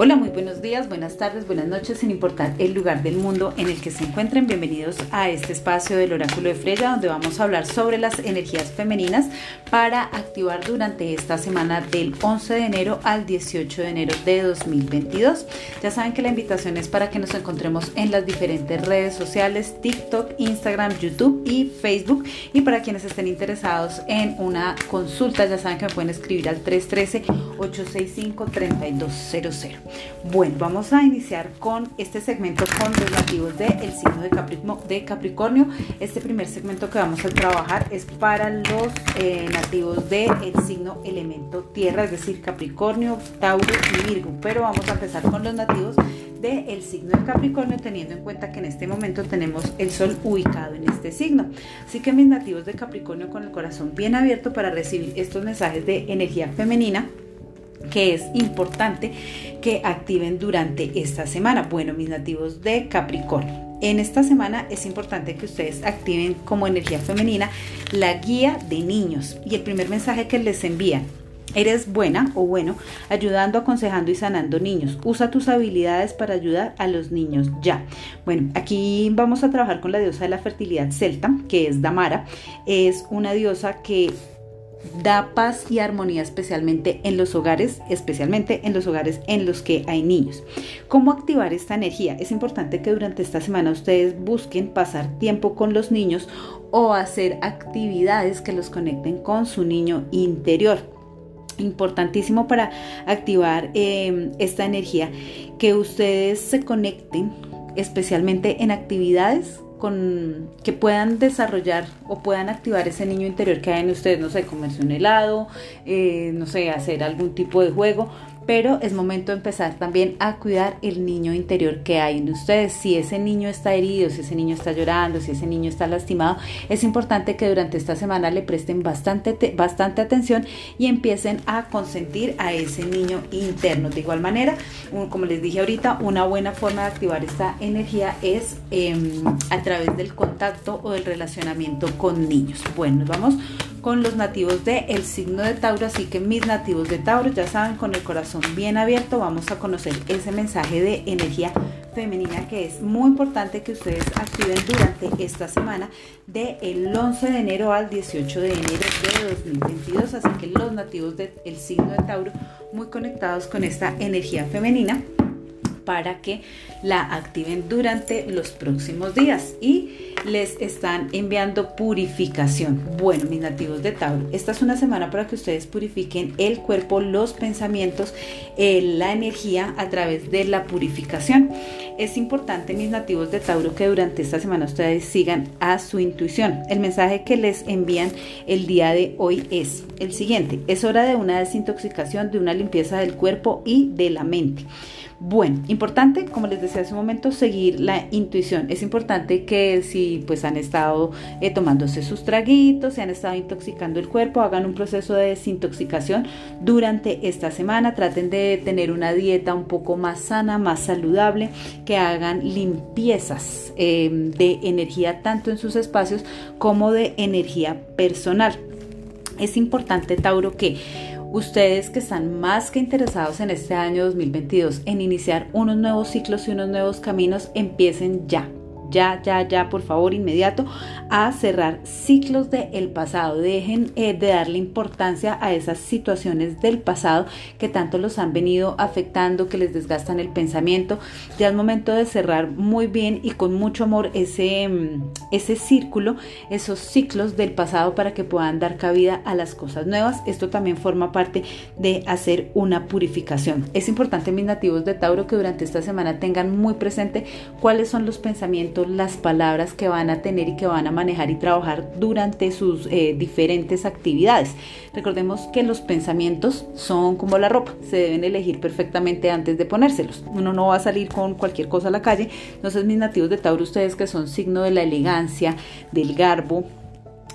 Hola, muy buenos días, buenas tardes, buenas noches, sin importar el lugar del mundo en el que se encuentren. Bienvenidos a este espacio del oráculo de Freya, donde vamos a hablar sobre las energías femeninas para activar durante esta semana del 11 de enero al 18 de enero de 2022. Ya saben que la invitación es para que nos encontremos en las diferentes redes sociales, TikTok, Instagram, YouTube y Facebook. Y para quienes estén interesados en una consulta, ya saben que me pueden escribir al 313 865 3200. Bueno, vamos a iniciar con este segmento con los nativos del signo de, Capricornio. Este primer segmento que vamos a trabajar es para los eh, nativos del signo elemento tierra, es decir, Capricornio, Tauro y Virgo. Pero vamos a empezar con los nativos del signo de Capricornio, teniendo en cuenta que en este momento tenemos el sol ubicado en este signo. Así que mis nativos de Capricornio con el corazón bien abierto para recibir estos mensajes de energía femenina que es importante que activen durante esta semana. Bueno, mis nativos de Capricornio. En esta semana es importante que ustedes activen como energía femenina la guía de niños. Y el primer mensaje que les envían Eres buena o bueno ayudando, aconsejando y sanando niños. Usa tus habilidades para ayudar a los niños ya. Bueno, aquí vamos a trabajar con la diosa de la fertilidad celta, que es Damara. Es una diosa que da paz y armonía especialmente en los hogares, especialmente en los hogares en los que hay niños. ¿Cómo activar esta energía? Es importante que durante esta semana ustedes busquen pasar tiempo con los niños o hacer actividades que los conecten con su niño interior importantísimo para activar em, esta energía que ustedes se conecten especialmente en actividades con, que puedan desarrollar o puedan activar ese niño interior que hay en ustedes, no sé, comerse un helado, eh, no sé, hacer algún tipo de juego, pero es momento de empezar también a cuidar el niño interior que hay en ustedes. Si ese niño está herido, si ese niño está llorando, si ese niño está lastimado, es importante que durante esta semana le presten bastante, bastante atención y empiecen a consentir a ese niño interno. De igual manera, como les dije ahorita, una buena forma de activar esta energía es em, a través del contacto o del relacionamiento con niños. Bueno, vamos con los nativos del el signo de Tauro, así que mis nativos de Tauro ya saben, con el corazón bien abierto vamos a conocer ese mensaje de energía femenina que es muy importante que ustedes activen durante esta semana del el 11 de enero al 18 de enero de 2022, así que los nativos del signo de Tauro muy conectados con esta energía femenina para que la activen durante los próximos días y les están enviando purificación. Bueno, mis nativos de Tauro, esta es una semana para que ustedes purifiquen el cuerpo, los pensamientos, eh, la energía a través de la purificación. Es importante, mis nativos de Tauro, que durante esta semana ustedes sigan a su intuición. El mensaje que les envían el día de hoy es el siguiente. Es hora de una desintoxicación, de una limpieza del cuerpo y de la mente. Bueno, importante, como les decía hace un momento, seguir la intuición. Es importante que si pues han estado eh, tomándose sus traguitos, se han estado intoxicando el cuerpo, hagan un proceso de desintoxicación durante esta semana. Traten de tener una dieta un poco más sana, más saludable, que hagan limpiezas em, de energía tanto en sus espacios como de energía personal. Es importante, Tauro, que Ustedes que están más que interesados en este año 2022 en iniciar unos nuevos ciclos y unos nuevos caminos, empiecen ya ya, ya, ya, por favor, inmediato, a cerrar ciclos del pasado. Dejen eh, de darle importancia a esas situaciones del pasado que tanto los han venido afectando, que les desgastan el pensamiento. Ya es momento de cerrar muy bien y con mucho amor ese, mm, ese círculo, esos ciclos del pasado para que puedan dar cabida a las cosas nuevas. Esto también forma parte de hacer una purificación. Es importante, mis nativos de Tauro, que durante esta semana tengan muy presente cuáles son los pensamientos las palabras que van a tener y que van a manejar y trabajar durante sus eh, diferentes actividades. Recordemos que los pensamientos son como la ropa, se deben elegir perfectamente antes de ponérselos. Uno no va a salir con cualquier cosa a la calle. Entonces mis nativos de Tauro, ustedes que son signo de la elegancia, del garbo,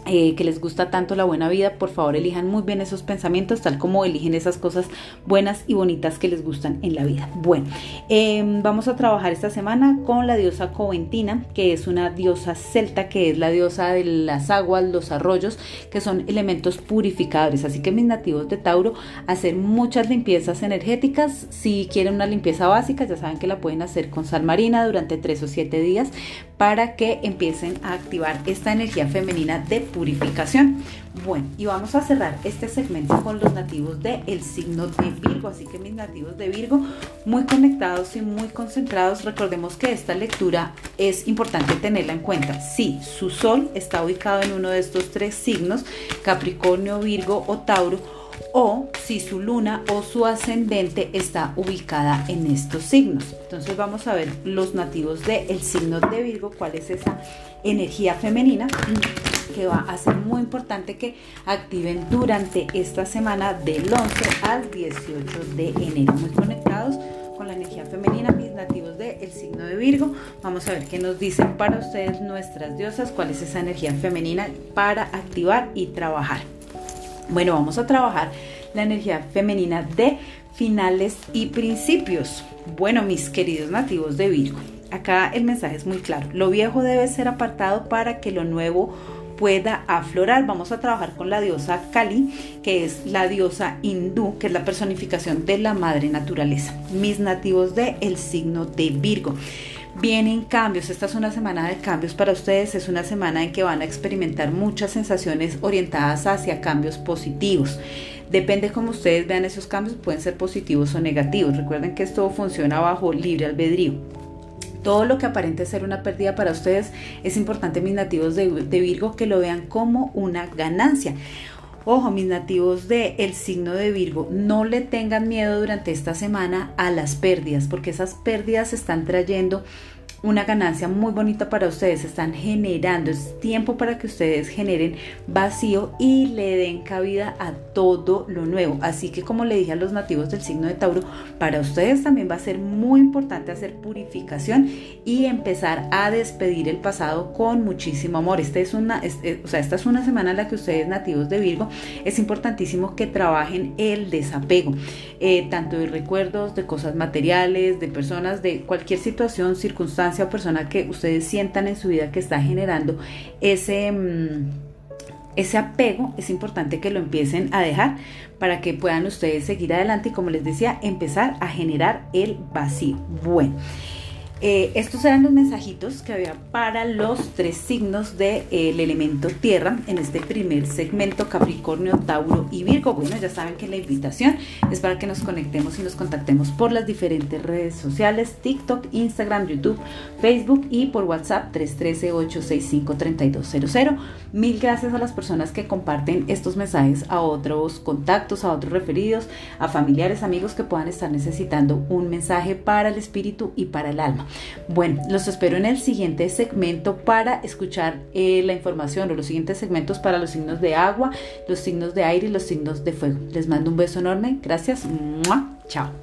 eh, que les gusta tanto la buena vida, por favor elijan muy bien esos pensamientos, tal como eligen esas cosas buenas y bonitas que les gustan en la vida. Bueno, em, vamos a trabajar esta semana con la diosa Coventina, que es una diosa celta, que es la diosa de las aguas, los arroyos, que son elementos purificadores. Así que mis nativos de Tauro, hacer muchas limpiezas energéticas. Si quieren una limpieza básica, ya saben que la pueden hacer con sal marina durante tres o siete días para que empiecen a activar esta energía femenina de purificación. Bueno, y vamos a cerrar este segmento con los nativos del signo de Virgo. Así que mis nativos de Virgo, muy conectados y muy concentrados. Recordemos que esta lectura es importante tenerla en cuenta. Si su sol está ubicado en uno de estos tres signos, Capricornio, Virgo o Tauro, o si su luna o su ascendente está ubicada en estos signos. Entonces vamos a ver los nativos del signo de Virgo, cuál es esa energía femenina que va a ser muy importante que activen durante esta semana del 11 al 18 de enero. Muy conectados con la energía femenina, mis nativos del signo de Virgo. Vamos a ver qué nos dicen para ustedes nuestras diosas, cuál es esa energía femenina para activar y trabajar. Bueno, vamos a trabajar la energía femenina de finales y principios. Bueno, mis queridos nativos de Virgo, acá el mensaje es muy claro. Lo viejo debe ser apartado para que lo nuevo pueda aflorar. Vamos a trabajar con la diosa Kali, que es la diosa hindú, que es la personificación de la madre naturaleza. Mis nativos de el signo de Virgo. Vienen cambios, esta es una semana de cambios para ustedes, es una semana en que van a experimentar muchas sensaciones orientadas hacia cambios positivos. Depende cómo ustedes vean esos cambios, pueden ser positivos o negativos. Recuerden que esto funciona bajo libre albedrío. Todo lo que aparente ser una pérdida para ustedes es importante, mis nativos de, Virgo, que lo vean como una ganancia. Ojo, mis nativos del el signo de Virgo, no le tengan miedo durante esta semana a las pérdidas, porque esas pérdidas están trayendo una ganancia muy bonita para ustedes, están generando, es tiempo para que ustedes generen vacío y le den cabida a todo lo nuevo. Así que como le dije a los nativos del signo de Tauro, para ustedes también va a ser muy importante hacer purificación y empezar a despedir el pasado con muchísimo amor. Este es una, o sea, esta es una semana en la que ustedes nativos de Virgo es importantísimo que trabajen el desapego, eh, tanto de recuerdos, de cosas materiales, de personas, de cualquier situación, circunstancia o persona que ustedes sientan en su vida que está generando ese, mm, ese apego, es importante que lo empiecen a dejar para que puedan ustedes seguir adelante y como les decía, empezar a generar el vacío. Bueno. Eh, estos eran los mensajitos que había para los tres signos del elemento tierra en este primer segmento Capricornio, Tauro y Virgo. Bueno, ya saben que la invitación es para que nos conectemos y nos contactemos por las diferentes redes sociales, TikTok, Instagram, YouTube, Facebook y por WhatsApp 313-865-3200. Mil gracias a las personas que comparten estos mensajes a otros contactos, a otros referidos, a familiares, amigos que puedan estar necesitando un mensaje para el espíritu y para el alma. Bueno, los espero en el siguiente segmento para escuchar eh, la información o los siguientes segmentos para los signos de agua, los signos de aire y los signos de fuego. Les mando un beso enorme. Gracias. Chao.